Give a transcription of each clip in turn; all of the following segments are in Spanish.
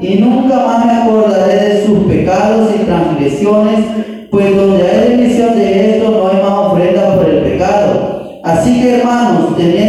y nunca más me acordaré de sus pecados y transgresiones, pues donde hay remisión de esto no hay más ofrenda por el pecado. Así que hermanos, teniendo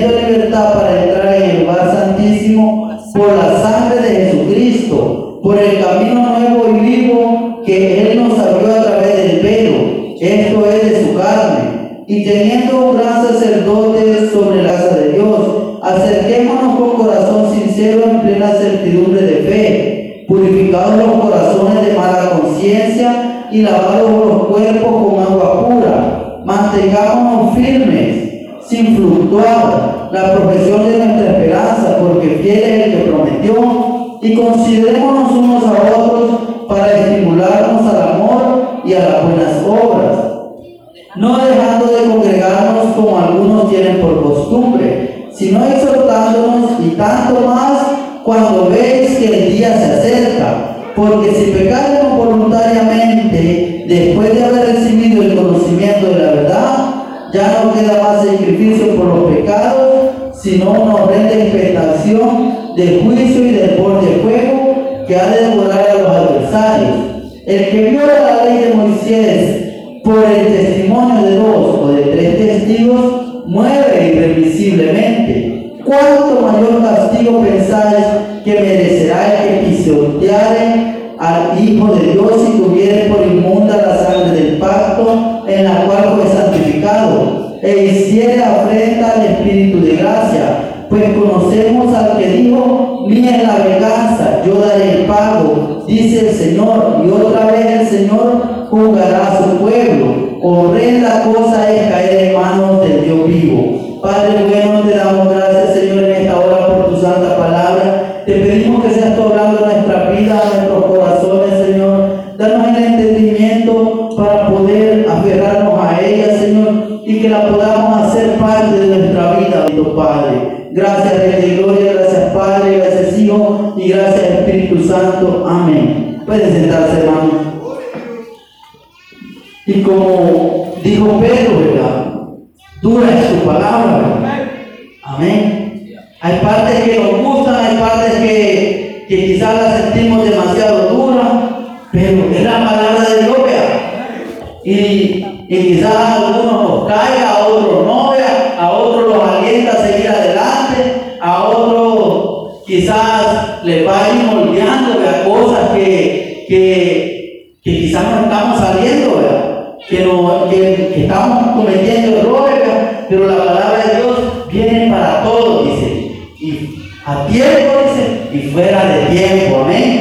y lavados los cuerpos con agua pura. Mantengámonos firmes, sin fluctuar, la profesión de nuestra esperanza, porque fiel es el que prometió, y considerémonos unos a otros para estimularnos al amor y a las buenas obras, no dejando de congregarnos como algunos tienen por costumbre, sino exhortándonos y tanto más cuando veis que el día se acerca. Porque si después de haber recibido el conocimiento de la verdad, ya no queda más sacrificio por los pecados, sino una horrenda expectación de juicio y de de fuego que ha de devorar a los adversarios. El que viola la ley de Moisés por el testimonio de dos o de tres testigos, muere irremisiblemente. ¿Cuánto mayor castigo pensáis que merecerá el que pisoteare al Hijo de Dios y tuviere por inmunda la sangre del pacto en la cual fue santificado e hiciere afrenta al Espíritu de gracia? Pues conocemos al que dijo, mía es la venganza, yo daré el pago, dice el Señor, y otra vez el Señor juzgará a su pueblo. Horrenda cosa es caer en manos del Dios vivo. Padre bueno, te damos gracias, Señor, en esta hora por tu santa palabra. Te pedimos que seas hablando nuestra vida, y que la podamos hacer parte de nuestra vida, tu Padre. Gracias, Rey de Gloria, gracias, Padre, gracias, Hijo, y gracias, Espíritu Santo. Amén. Pueden sentarse, hermano. Y como dijo Pedro, ¿verdad? Dura es tu palabra. Amén. Hay partes que nos gustan, hay partes que, que quizás las sentimos demasiado duras, pero es la palabra de Dios, Y, y quizás a algunos nos caiga, a otros no, a otros los alienta a seguir adelante, a otros quizás les va a ir moldeando a cosas que, que, que quizás no estamos saliendo, ¿verdad? que, que, estamos cometiendo errores, pero la palabra de Dios viene para todos, dice. Y a tiempo, dice, y fuera de tiempo. Amén.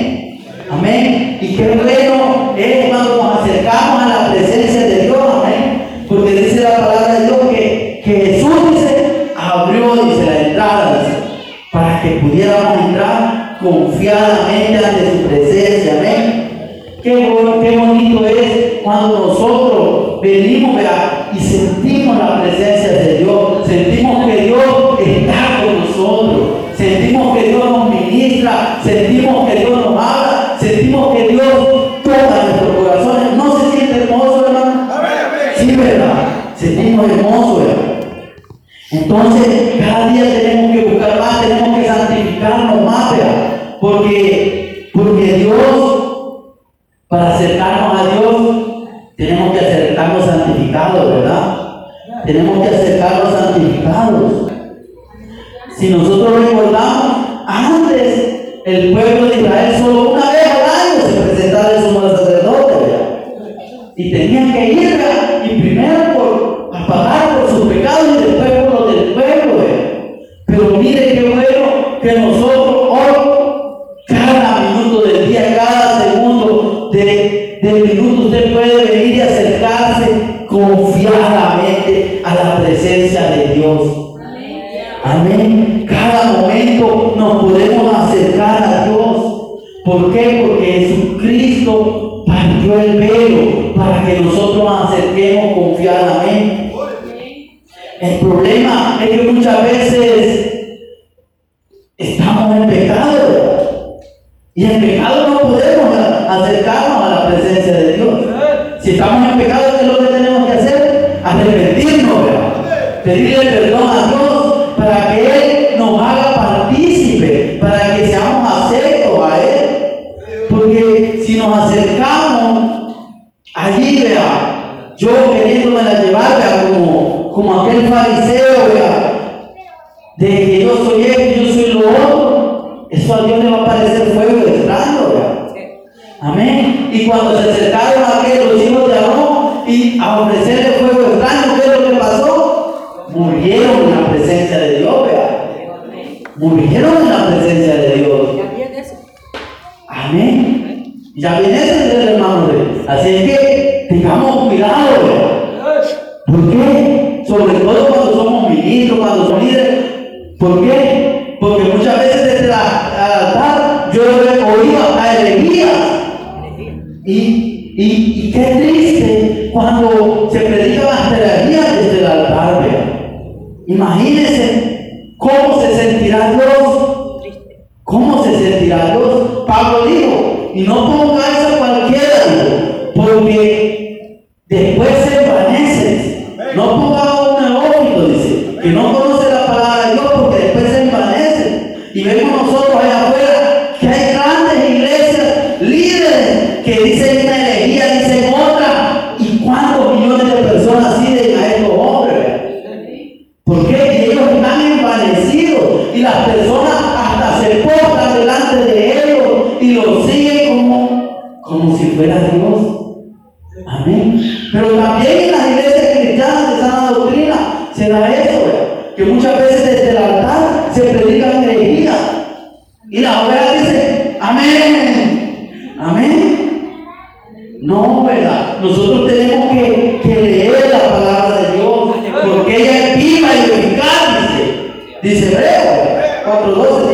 Amén. Y también ese es el hermano de Así es que tengamos cuidado. ¿Por qué? Sobre todo cuando somos ministros, cuando somos líderes. ¿Por qué? Porque muchas veces desde la, altar yo he oído a Ezequías. Y, y, y, qué triste cuando se predica la jerarquía desde el altar. Imagínense Diz é, Hebreu 4.12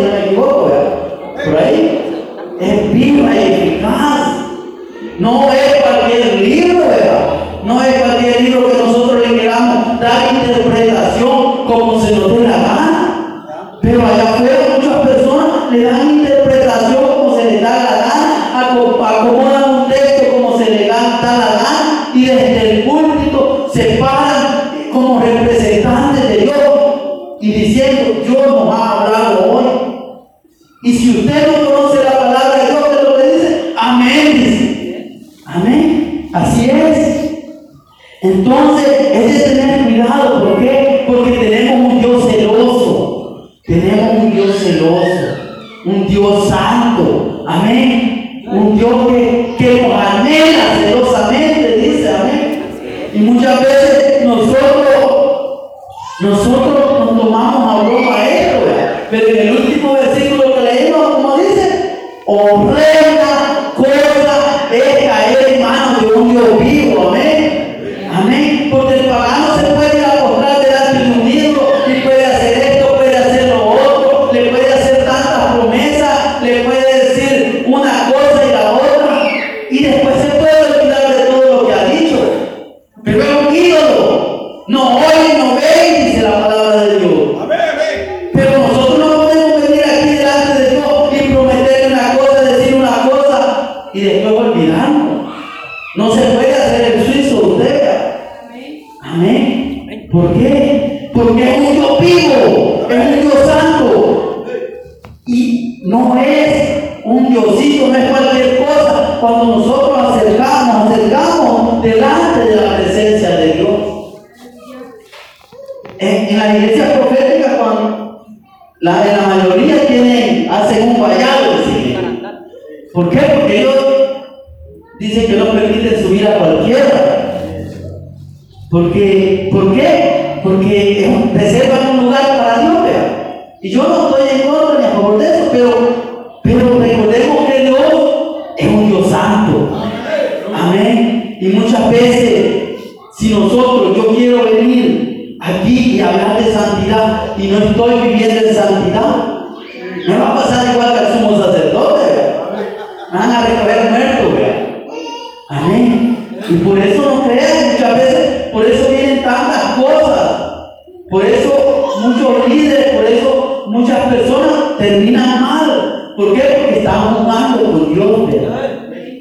Por eso muchos líderes, por eso muchas personas terminan mal. ¿Por qué? Porque están jugando con Dios.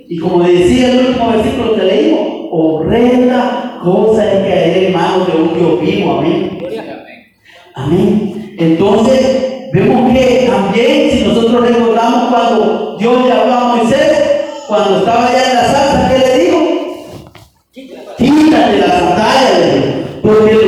Y como decía el último versículo que leímos, horrenda cosa es caer en manos de un Dios vivo, amén. Amén. Entonces, vemos que también, si nosotros recordamos cuando Dios le habló a Moisés, cuando estaba allá en la salsa, ¿qué le dijo? Quítate la pantalla, porque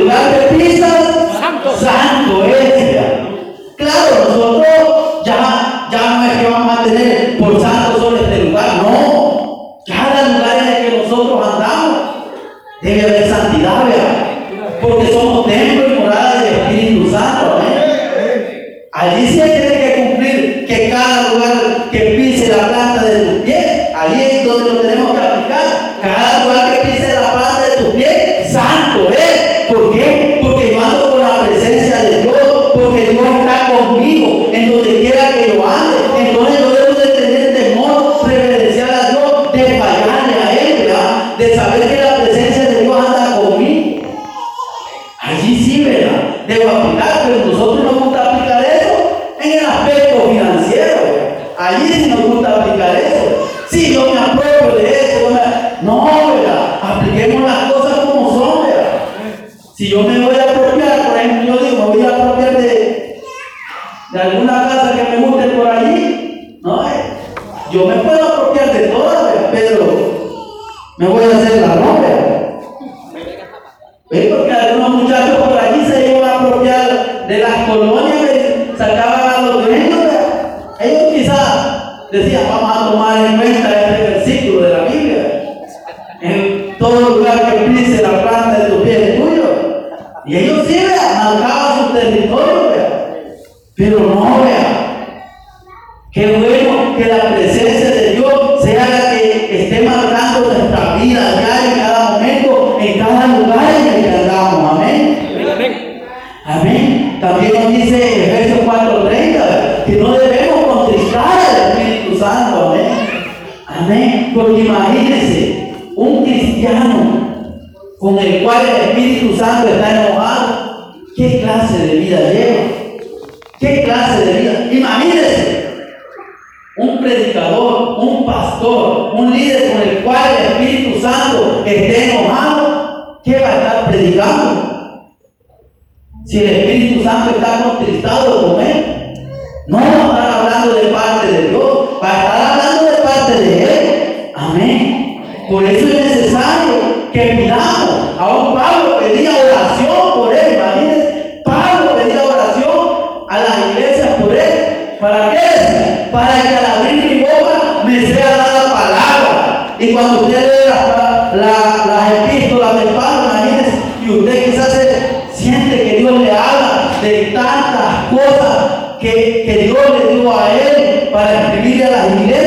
Si el Espíritu Santo está contristado con él, no va a hablando de parte de Dios, va a estar hablando de parte de él. Amén. Por eso es necesario que pidamos. Aún Pablo pedía oración por él. Imagínense, Pablo pedía oración a las iglesias por él. ¿Para qué? Para que al abrir mi boca me sea dada palabra. Y cuando usted para escribir a las.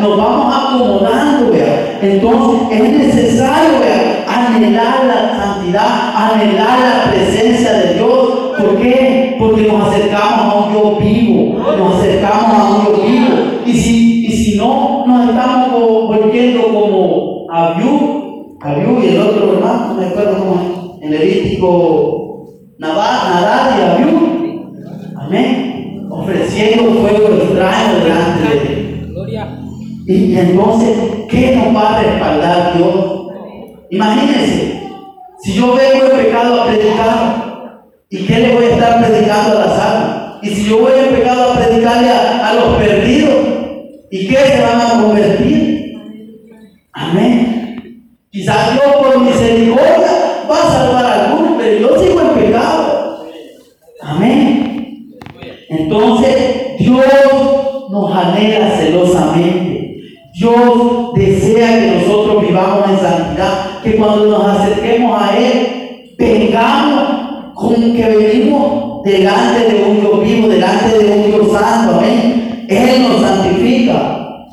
Nos vamos acomodando, vea. Entonces es necesario, vea, anhelar la santidad, anhelar la presencia de Dios. ¿Por qué? Porque nos acercamos a un Dios vivo, nos acercamos a un Dios vivo. Y si, y si no, nos estamos volviendo como Abiú, Abiú y el otro hermano, no me acuerdo cómo es, en Levítico, Nadar y Abiú. Amén. Ofreciendo fuego extraño él. Y entonces, ¿qué nos va a respaldar Dios? Imagínense, si yo vengo en pecado a predicar, ¿y qué le voy a estar predicando a las almas? Y si yo voy en pecado a predicarle a, los perdidos, ¿y qué se van a convertir? Amén. Quizás Dios por misericordia va a salvar a algunos, pero yo sigo en pecado. Amén. Entonces, Dios nos anhela celosamente. Dios desea que nosotros vivamos en santidad, que cuando nos acerquemos a Él, vengamos con que venimos delante de un Dios vivo, delante de un Dios santo, amén. Él nos santifica.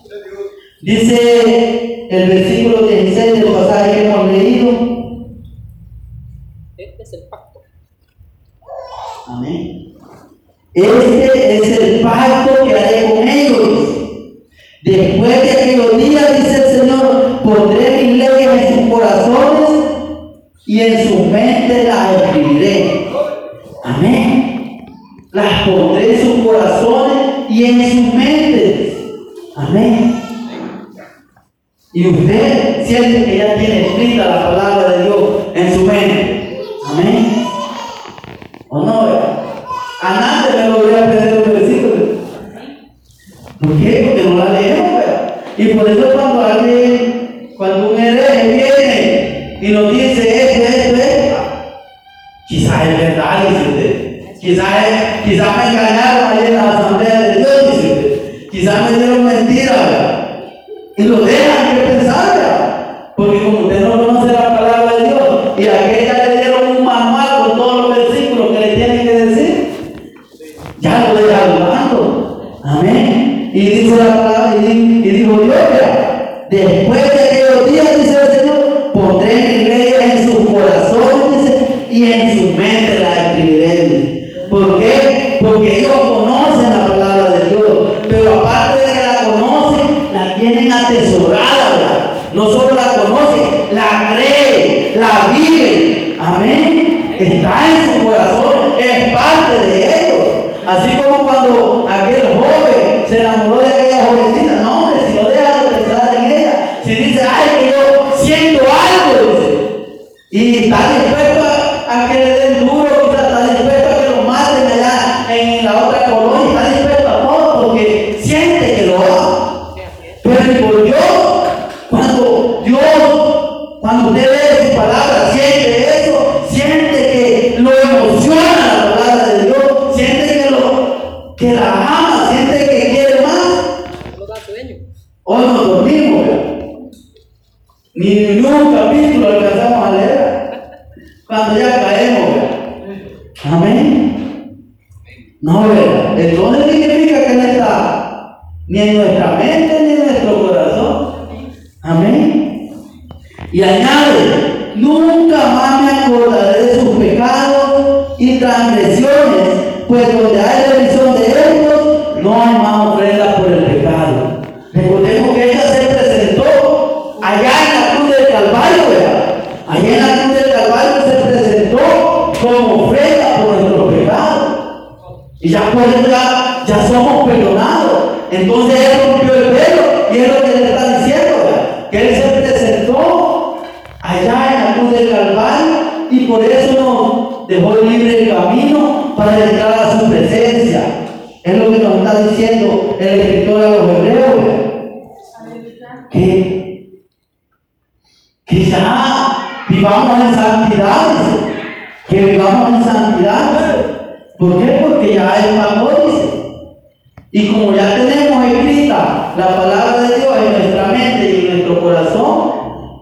Dice el versículo 16 del pasaje que hemos leído. Este es el pacto. Amén. Este es el pacto que haré con ellos Después de aquellos días, dice el Señor, pondré mis leyes en sus corazones y en sus mentes las escribiré. Amén. Las pondré en sus corazones y en sus mentes. Amén. Y usted siente que tienen atesorada. No solo la conocen, la creen, la viven. Amén. Está en su corazón, es parte de ellos. Así como cuando aquel joven se enamoró de aquella jovencita. No, hombre, si no deja de pensar en ella, si dice, ay, que yo siento algo, dice, y está Y ya eso ya, somos perdonados. Entonces él rompió el pelo y es lo que le está diciendo. Que él se presentó allá en la cruz del Calvario y por eso nos dejó libre el camino para entrar a su presencia. Es lo que nos está diciendo el escritor de los hebreos que, que ya vivamos en santidad, que vivamos en santidad. ¿Por qué? Porque ya es pagó, Y como ya tenemos escrita la palabra de Dios en nuestra mente y en nuestro corazón,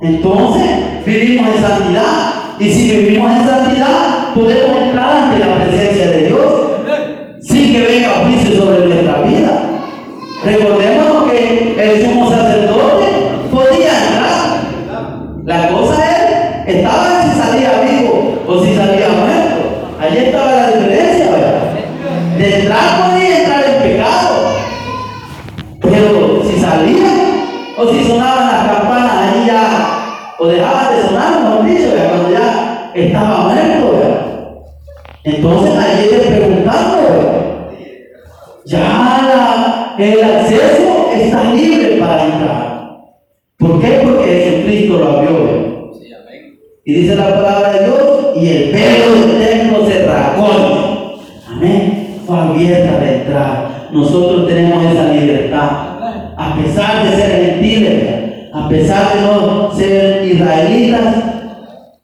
entonces vivimos en santidad. Y si vivimos en santidad, podemos entrar ante la presencia de Dios sin que venga juicio sobre nuestra vida. Recordemos que para entrar. ¿Por qué? Porque Jesucristo lo abrió. Y dice la palabra de Dios, y el velo del templo se rasgó. Amén. Fue abierta la entrada. Nosotros tenemos esa libertad. A pesar de ser gentiles, a pesar de no ser israelitas,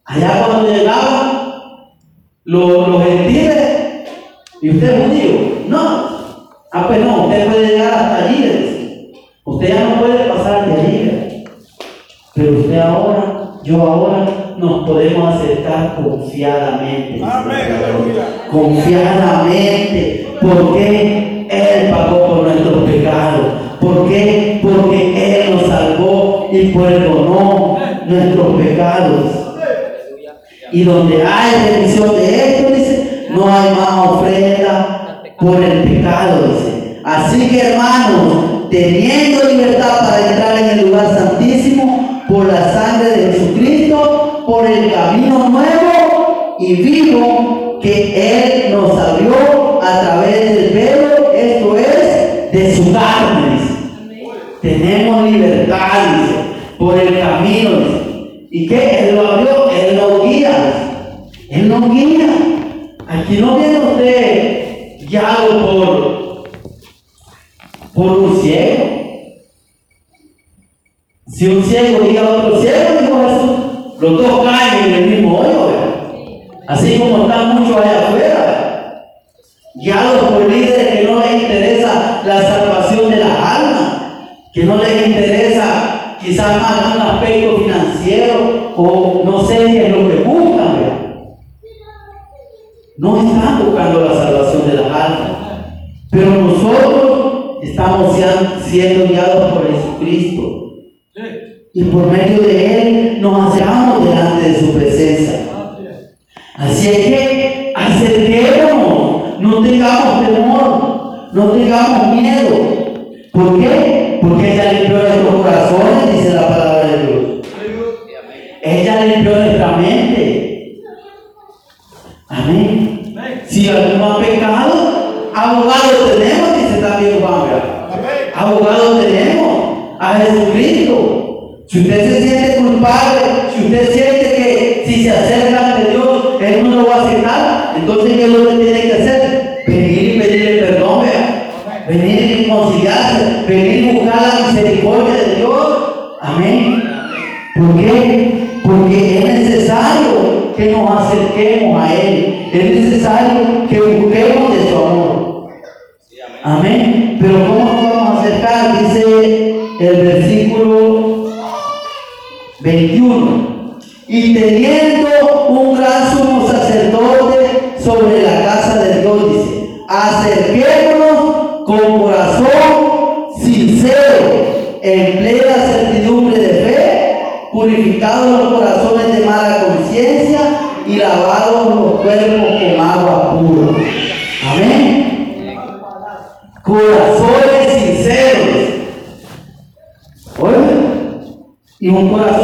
allá cuando llegaban los, los gentiles, y usted es judío, no. Ah, pues no, usted puede llegar hasta allí. Usted ya no puede pasar de allí. Pero usted ahora, yo ahora, nos podemos acercar confiadamente. Confiadamente. Porque Él pagó por nuestros pecados. ¿Por qué? Porque Él nos salvó y perdonó nuestros pecados. Y donde hay remisión de esto, dice, no hay más ofrenda por el pecado, dice. Así que hermanos, teniendo libertad para entrar en el lugar santísimo por la sangre de Jesucristo, por el camino nuevo y vivo que Él nos abrió a través del velo, esto es, de su carne. Tenemos libertad, dice, por el camino. ¿Y qué? Él lo abrió, Él lo guía. Él nos guía. Aquí no viene usted guiado por, por un ciego. Si un ciego guía a otro ciego, dijo Jesús, los dos caen en el mismo hoyo. Así como están muchos allá afuera, guiados por líderes que no les interesa la salvación de la alma, que no les interesa quizás más un aspecto financiero o no sé qué es lo que buscan. No están buscando la salvación de las almas. Pero nosotros estamos siendo guiados por Jesucristo. Y por medio de Él nos acercamos delante de su presencia. Así es que acerquémonos, no tengamos temor, no tengamos miedo. ¿Por qué? Porque ella limpió nuestros corazones, dice la palabra de Dios. Ella limpió nuestra mente. Amén. Si alguno ha pecado, abogado tenemos, dice también Juan. Abogado tenemos a Jesucristo. Si usted se siente culpable, si usted siente que si se acerca ante Dios, Él no lo va a aceptar, entonces ¿qué es lo que tiene que hacer? Venir y pedirle perdón. Venir y conciliarse, venir y buscar la misericordia de Dios. Amén. ¿Por qué? Porque es necesario que nos acerquemos a Él. Es necesario que busquemos de su amor. Amén. Pero ¿cómo nos vamos a acercar? Dice el versículo Y teniendo un gran sumo sacerdote sobre la casa de Dios, dice, acerquémonos con corazón sincero, en plena certidumbre de fe, purificados los corazones de mala conciencia y lavados los cuerpos con agua pura. Amén. Corazones sinceros. Oye, y un corazón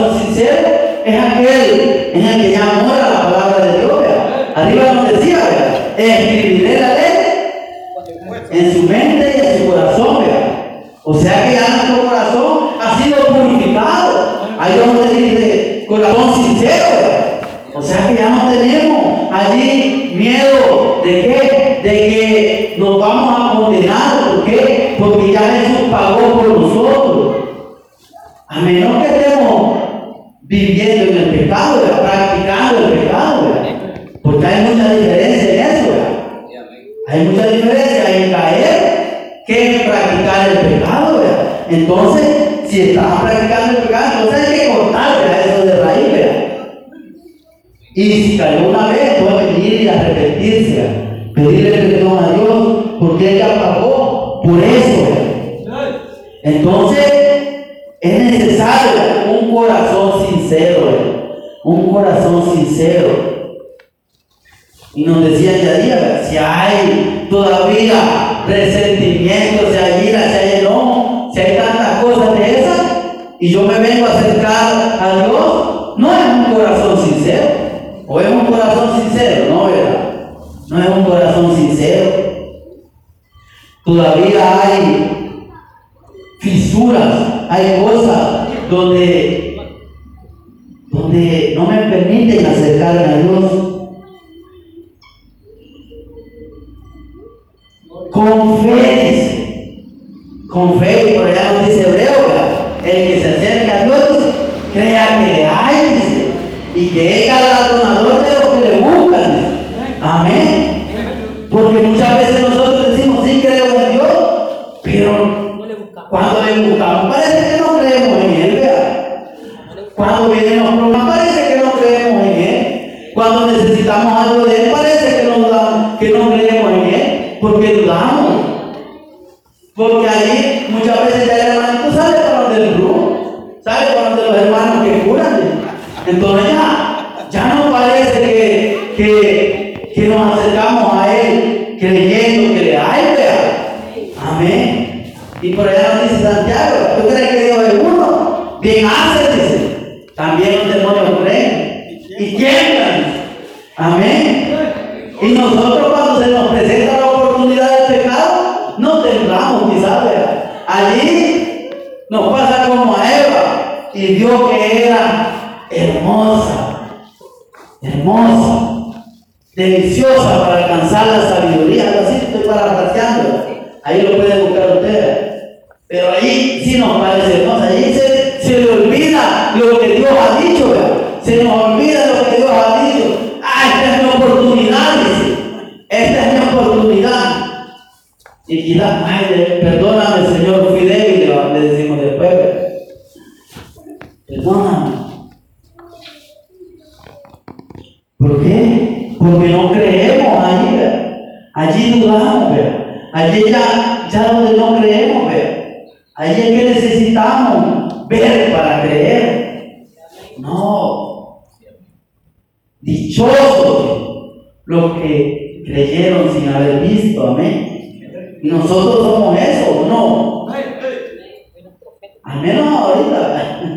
es aquel en el que ya mora la palabra de Dios. Arriba nos decía, escribiré la ley en su mente y en su corazón. O sea que ya nuestro corazón ha sido purificado. Ahí donde dice corazón sincero. O sea que ya no tenemos allí miedo de qué? De que nos vamos a condenar. ¿Por qué? Porque ya Jesús pagó por nosotros. A menos que estemos viviendo en el pecado, practicando el pecado. Porque hay mucha diferencia en eso. Hay mucha diferencia en caer que en practicar el pecado. Entonces, si estamos practicando el pecado, entonces hay que cortar eso de raíz. Y si cayó una vez, puede venir y arrepentirse, pedirle perdón a Dios, porque ella pagó por eso. Entonces, es necesario un corazón sincero, un corazón sincero. Y nos decía ya día, si hay todavía resentimiento, si hay ira, si hay no, si hay tantas cosas de esas, y yo me vengo a acercar a Dios, no es un corazón sincero. O es un corazón sincero, no, ¿verdad? No es un corazón sincero. Todavía hay fisuras Hay cosas donde, donde no me permiten acercarme a Dios. Con fe. Con fe, por allá nos dice Hebreo, el que se acerca a Dios, crea que le hay, dice, y que es galardonador de lo que le buscan. Amén. Porque muchas veces nosotros decimos, sí creo en Dios, pero cuando le buscamos parece que no creemos en Él, vea. Cuando vienen los problemas parece que no creemos en Él. Cuando necesitamos algo de Él parece que no, dudamos, que no creemos en Él, porque dudamos. Porque ahí muchas veces ya el hermanito sale para donde el brujo, sale para donde los hermanos que curan. Entonces ya, ya no parece que, que, que nos acercamos a Él creyendo que le hay, vea. Amén. Y por allá nos dice Santiago, ¿tú crees que Dios es uno? Bien hace, dice. También los demonios creen. Y tiemblan. Amén. Y nosotros cuando se nos presenta la oportunidad del pecado, no temblamos, quizás, vea. Allí nos pasa como a Eva y vio que era hermosa, hermosa, deliciosa para alcanzar la sabiduría. Algo así estoy parafraseando. Ahí lo pueden buscar ustedes. Pero ahí sí nos parece hermosa. Allí se, se le olvida lo que Dios ha dicho. ¿verdad? Se nos olvida lo que Dios ha dicho. Ah, esta es mi oportunidad, dice. Esta es mi oportunidad. Y quizás, ay, perdóname, Señor, fui débil, le decimos después. Perdóname. ¿Por qué? Porque no creemos allí, ¿verdad? Allí dudamos, ¿verdad? Allí ya, ya donde no creemos, ¿verdad? Allí es que necesitamos ver para creer. No. Dichosos los que creyeron sin haber visto, amén. Y nosotros somos eso, no. Al menos ahorita.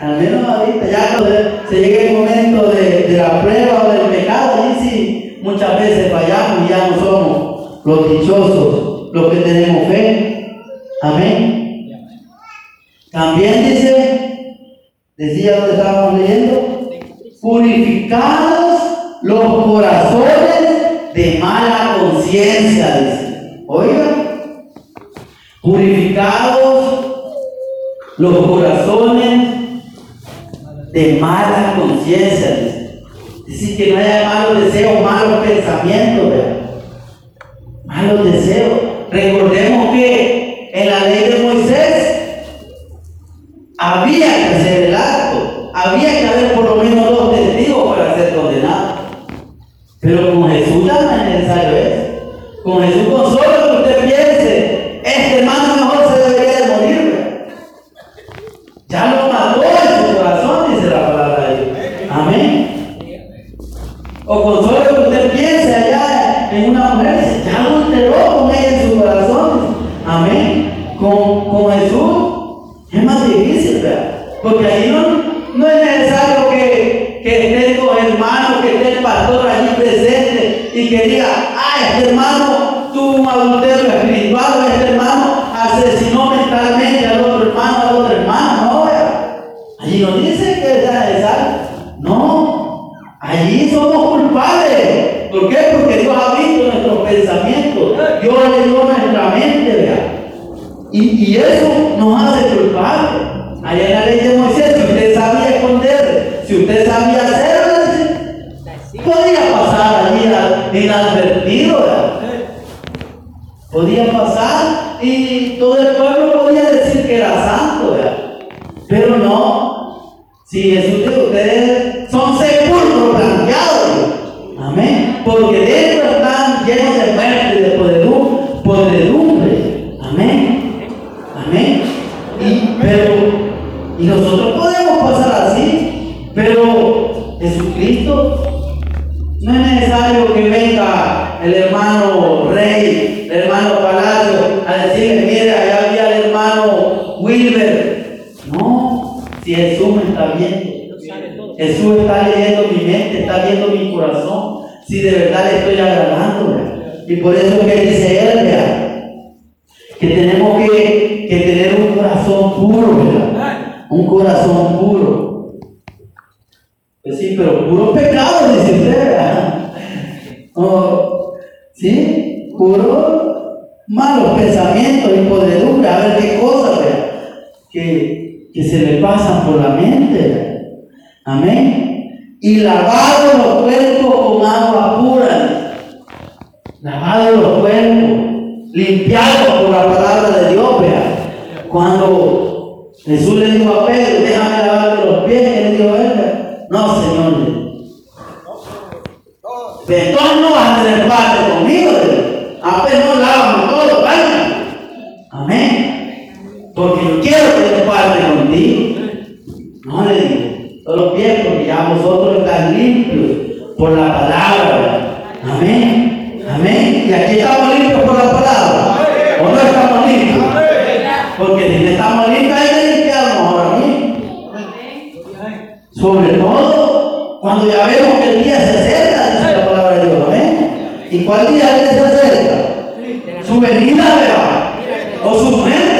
Al menos ahorita, ya cuando se llega el momento de, de la prueba o del pecado, ahí sí muchas veces fallamos y ya no somos los dichosos, los que tenemos fe. Amén. También dice, decía donde estábamos leyendo, purificados los corazones de mala conciencia, dice. Oiga, purificados los corazones de mala conciencia, dice. Decir que no haya malos deseos, malos pensamientos, malos deseos. Recordemos que en la ley de Moisés había que hacer el acto, había que haber por lo menos dos testigos para ser condenado. Pero con Jesús ya no es necesario eso. Con Jesús, con solo que usted piense, este hermano mejor se debería de morir. Ya lo mató el hermano Rey, el hermano Palacio, a decirle, mire, allá había el hermano Wilber. No, si Jesús me está viendo. Jesús está leyendo mi mente, está viendo mi corazón, si de verdad le estoy agradando. Y por eso que dice él, que tenemos que, que, tener un corazón puro, ¿verdad? Un corazón puro. Pues sí, pero puro pecado, dice usted, ¿verdad? ¿Sí? Curó malos pensamientos, y podredumbre, a ver qué cosas que, que se le pasan por la mente. Amén. Y lavado los cuerpos con agua pura. Lavado los cuerpos. Limpiado por la palabra de Dios. ¿verdad? Cuando Jesús le dijo a Pedro, déjame lavarte los pies. Él dijo, no, Señor. Perdón no vas a tener parte papel no lavamos todo, ¿vale? Amén. Porque yo quiero que este te parte contigo. No le digo, solo pies porque ya vosotros están limpios por la palabra. Amén. Amén. Y aquí estamos limpios por la palabra. O no estamos limpios. Porque si no estamos limpios, hay que limpiarnos ahora mismo. Sobre todo cuando ya vemos que el día se acerca, dice la palabra de Dios. Amén. ¿Y cuál día se acerca? su venida o sus mentes.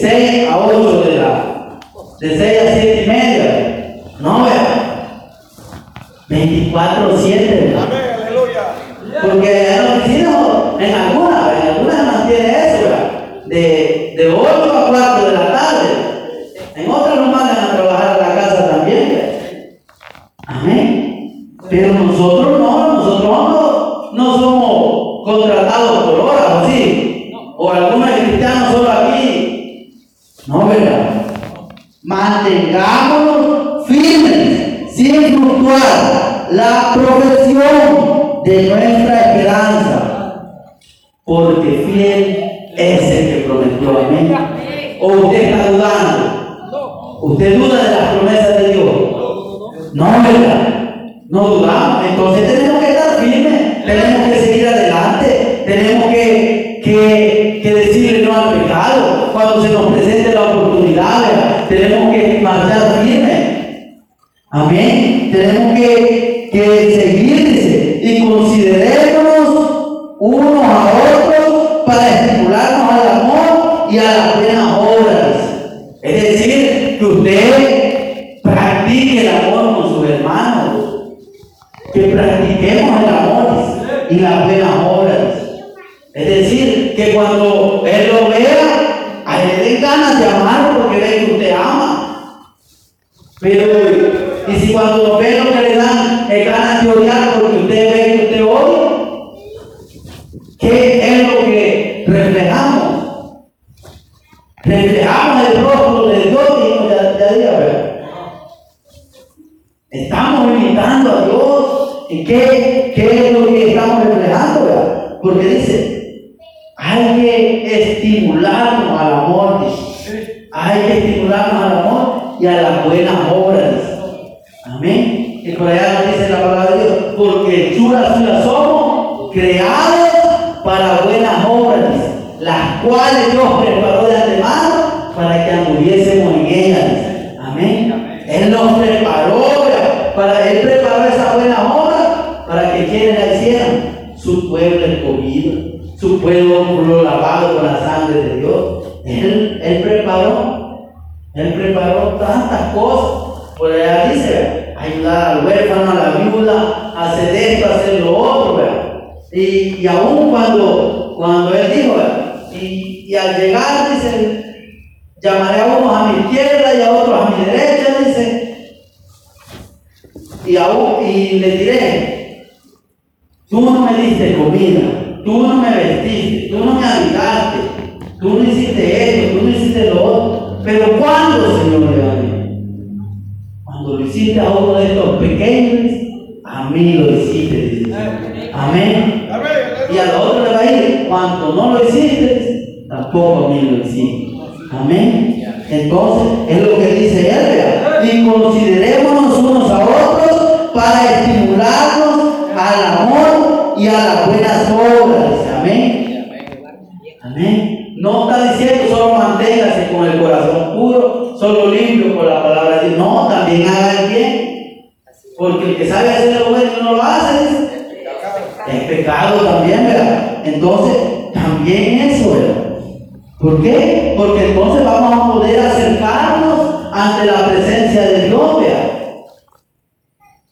6 a 8 de la, de 6 a 7 y media, no vea, 24 7. Amén, aleluya. Porque en la oficina, en algunas, en mantiene eso, ¿verdad? de, de 8 a 4. y las buenas obras. Es decir, que cuando Él lo vea, a Él le den ganas de amarlo porque ve que usted ama. Pero, y si cuando lo ve lo que le dan, es ganas de odiar, a unos a mi izquierda y a otros a mi derecha, dice, y, aún, y le diré, tú no me diste comida, tú no me vestiste, tú no me habitaste, tú no hiciste esto, tú no hiciste lo otro, pero ¿cuándo, Señor, le cuando lo hiciste a uno de estos pequeños, a mí lo hiciste. Amén. Y a otro le va a ir, cuando no lo hiciste, tampoco a mí lo hiciste. Amén. Entonces, es lo que dice él. Y considerémonos unos a otros para estimularnos al amor y a las buenas obras. Amén. Amén. No está diciendo solo manténgase con el corazón puro, solo limpio por la palabra de Dios. No, también haga el bien. Porque el que sabe hacer lo bueno y no lo hace, es pecado también, ¿verdad? Entonces, también eso, ¿verdad? ¿Por qué? Porque entonces vamos a poder acercarnos ante la presencia de Dios.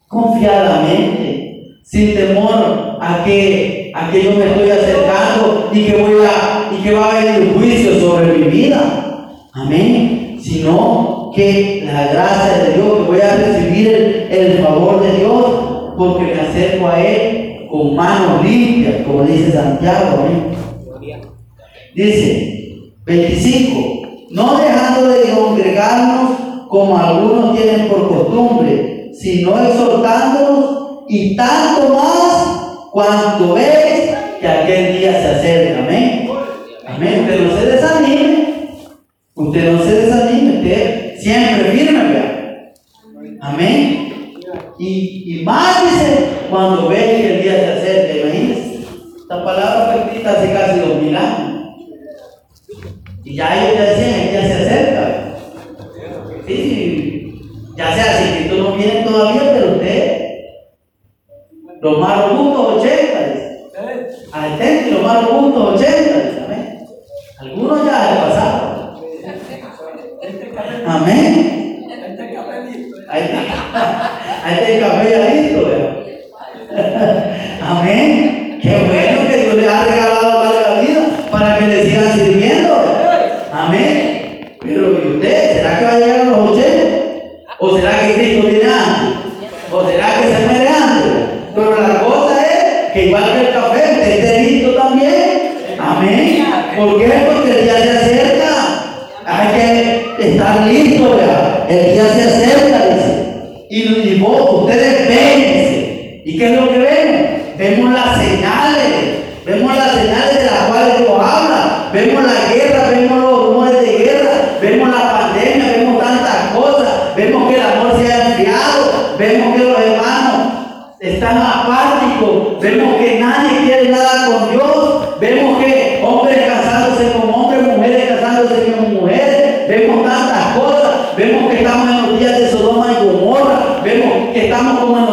Confiadamente, sin temor a que, a que yo me estoy acercando y que voy a que va a haber juicio sobre mi vida. Amén. Sino que la gracia de Dios, que voy a recibir el, favor de Dios, porque me acerco a Él con manos limpias, como dice Santiago. Amén. Dice 25, no dejando de congregarnos como algunos tienen por costumbre, sino exhortándonos y tanto más cuanto veis que aquel día se acerca. Amén. Amén. Usted no se desanime. Usted no se desanime. Usted siempre firme, vea. Amén. Y, y más dice cuando ve que el día se acerca. Imagínense. Esta palabra fue escrita hace casi dos mil años. Y ya ellos El día se acerca, dice. Y, y vos, ustedes ven, ¿Y qué es lo que vemos? Vemos las señales. Vemos las señales de las cuales Dios habla. Vemos la guerra, vemos los rumores de guerra. Vemos la pandemia, vemos tantas cosas. Vemos que el amor se ha enfriado. Vemos que los hermanos están apáticos. Vemos que nadie quiere nada con Dios. Vemos que hombres casándose con hombres, mujeres casándose con mujeres. Vemos tantas cosas. Vemos que estamos en los días de Sodoma y Gomorra. Vemos que estamos como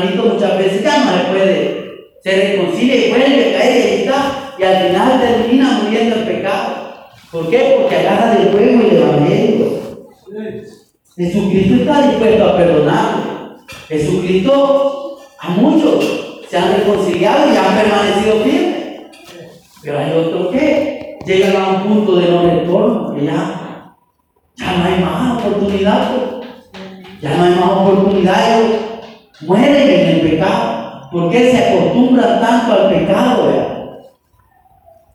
muchas veces ya no le puede se reconcilia y vuelve a caer y está, y al final termina muriendo el pecado. ¿Por qué? Porque agarra del fuego el evangelio. Jesucristo está dispuesto a perdonar. Jesucristo a muchos se han reconciliado y han permanecido firmes. Pero hay otros que llegan a un punto de no retorno, que ya, ya no hay más oportunidad. Ya no hay más oportunidad. Mueren en el pecado. ¿Por qué se acostumbra tanto al pecado?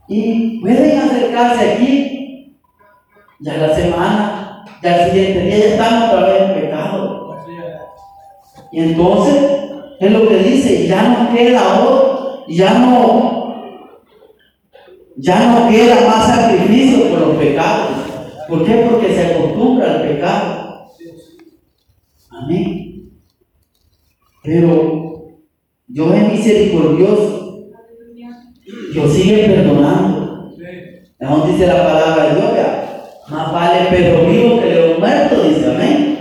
Y pueden acercarse aquí Ya la semana, ya el siguiente día ya estamos otra vez en pecado. Y entonces, es lo que dice, ya no queda otro, ya no, ya no queda más sacrificio por los pecados. ¿Por qué? Porque se acostumbra al pecado. Amén. Pero Dios es misericordioso. Dios sigue perdonando. Es dice la palabra de Dios. Más vale perro vivo que león muerto, dice amén.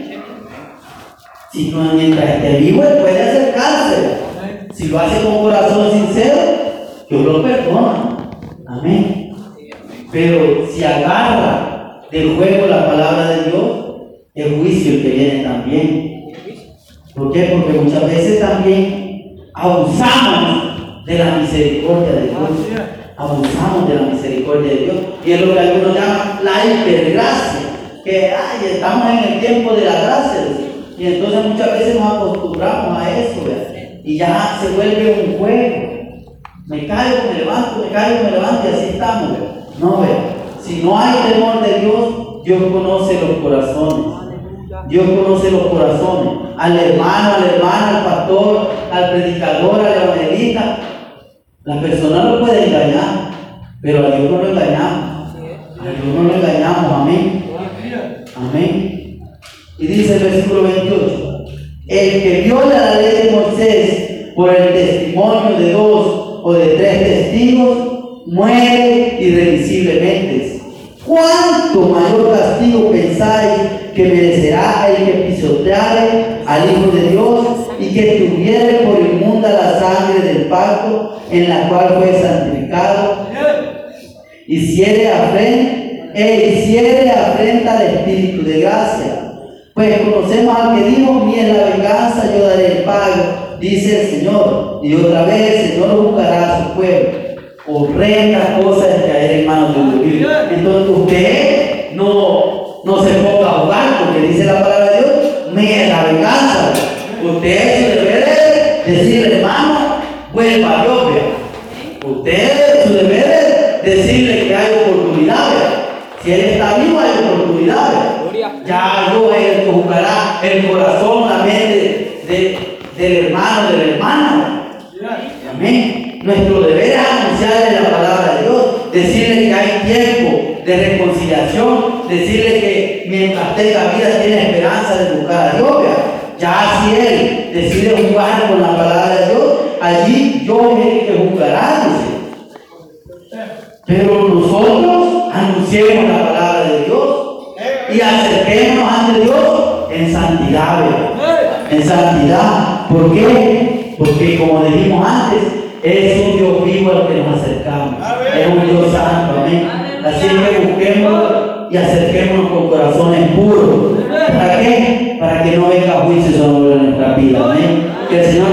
Si no, mientras esté vivo, él puede acercarse. Si lo hace con corazón sincero, Dios lo perdona. Amén. Pero si agarra del juego la palabra de Dios, el juicio que viene también. ¿Por qué? Porque muchas veces también abusamos de la misericordia de Dios. Abusamos de la misericordia de Dios. Y es lo que algunos llaman la hipergracia. Que ay, estamos en el tiempo de la gracia. Y entonces muchas veces nos acostumbramos a eso. Y ya se vuelve un juego. Me caigo, me levanto, me caigo, me levanto y así estamos. No, vea. Si no hay temor de Dios, Dios conoce los corazones. Dios conoce los corazones. Al hermano, al hermano, al pastor, al predicador, al evangelista. La persona lo puede engañar, pero a Dios no lo engañamos. A Dios no lo engañamos. Amén. Amén. Y dice el versículo 28. El que viola la ley de Moisés por el testimonio de dos o de tres testigos, muere irremisiblemente. ¿Cuánto mayor castigo pensáis que merecerá el que pisoteare al Hijo de Dios y que tuviere por inmunda la sangre del pacto en la cual fue santificado? Hiciere afrenta, e hiciere afrenta al Espíritu de gracia. Pues conocemos al que dijo, mía la venganza, yo daré el pago, dice el Señor. Y otra vez el Señor buscará a su pueblo horrenda cosa es caer en manos de un Dios. Entonces usted no, no se ponga a jugar porque dice la palabra de Dios, me la venganza. Usted su deber es decirle, hermano, vuelva a Dios. Usted su deber es decirle que hay oportunidad. Si él está vivo hay oportunidad. Ya el que juzgará el corazón, la mente de, del hermano, de la hermana. Amén. Nuestro deber es anunciarle la palabra de Dios, decirle que hay tiempo de reconciliación, decirle que mientras tenga vida tiene esperanza de buscar a Dios. Ya si Él decide jugar con la palabra de Dios, allí yo es que juzgará. Pero nosotros anunciemos la palabra de Dios y acerquémonos ante Dios en santidad. En santidad. ¿Por qué? Porque como dijimos antes, es un Dios vivo al que nos acercamos. Es un Dios santo. Amén. Así que busquemos y acerquémonos con corazones puros. ¿Para qué? Para que no venga juicio sobre nuestra vida. Amén. Que el Señor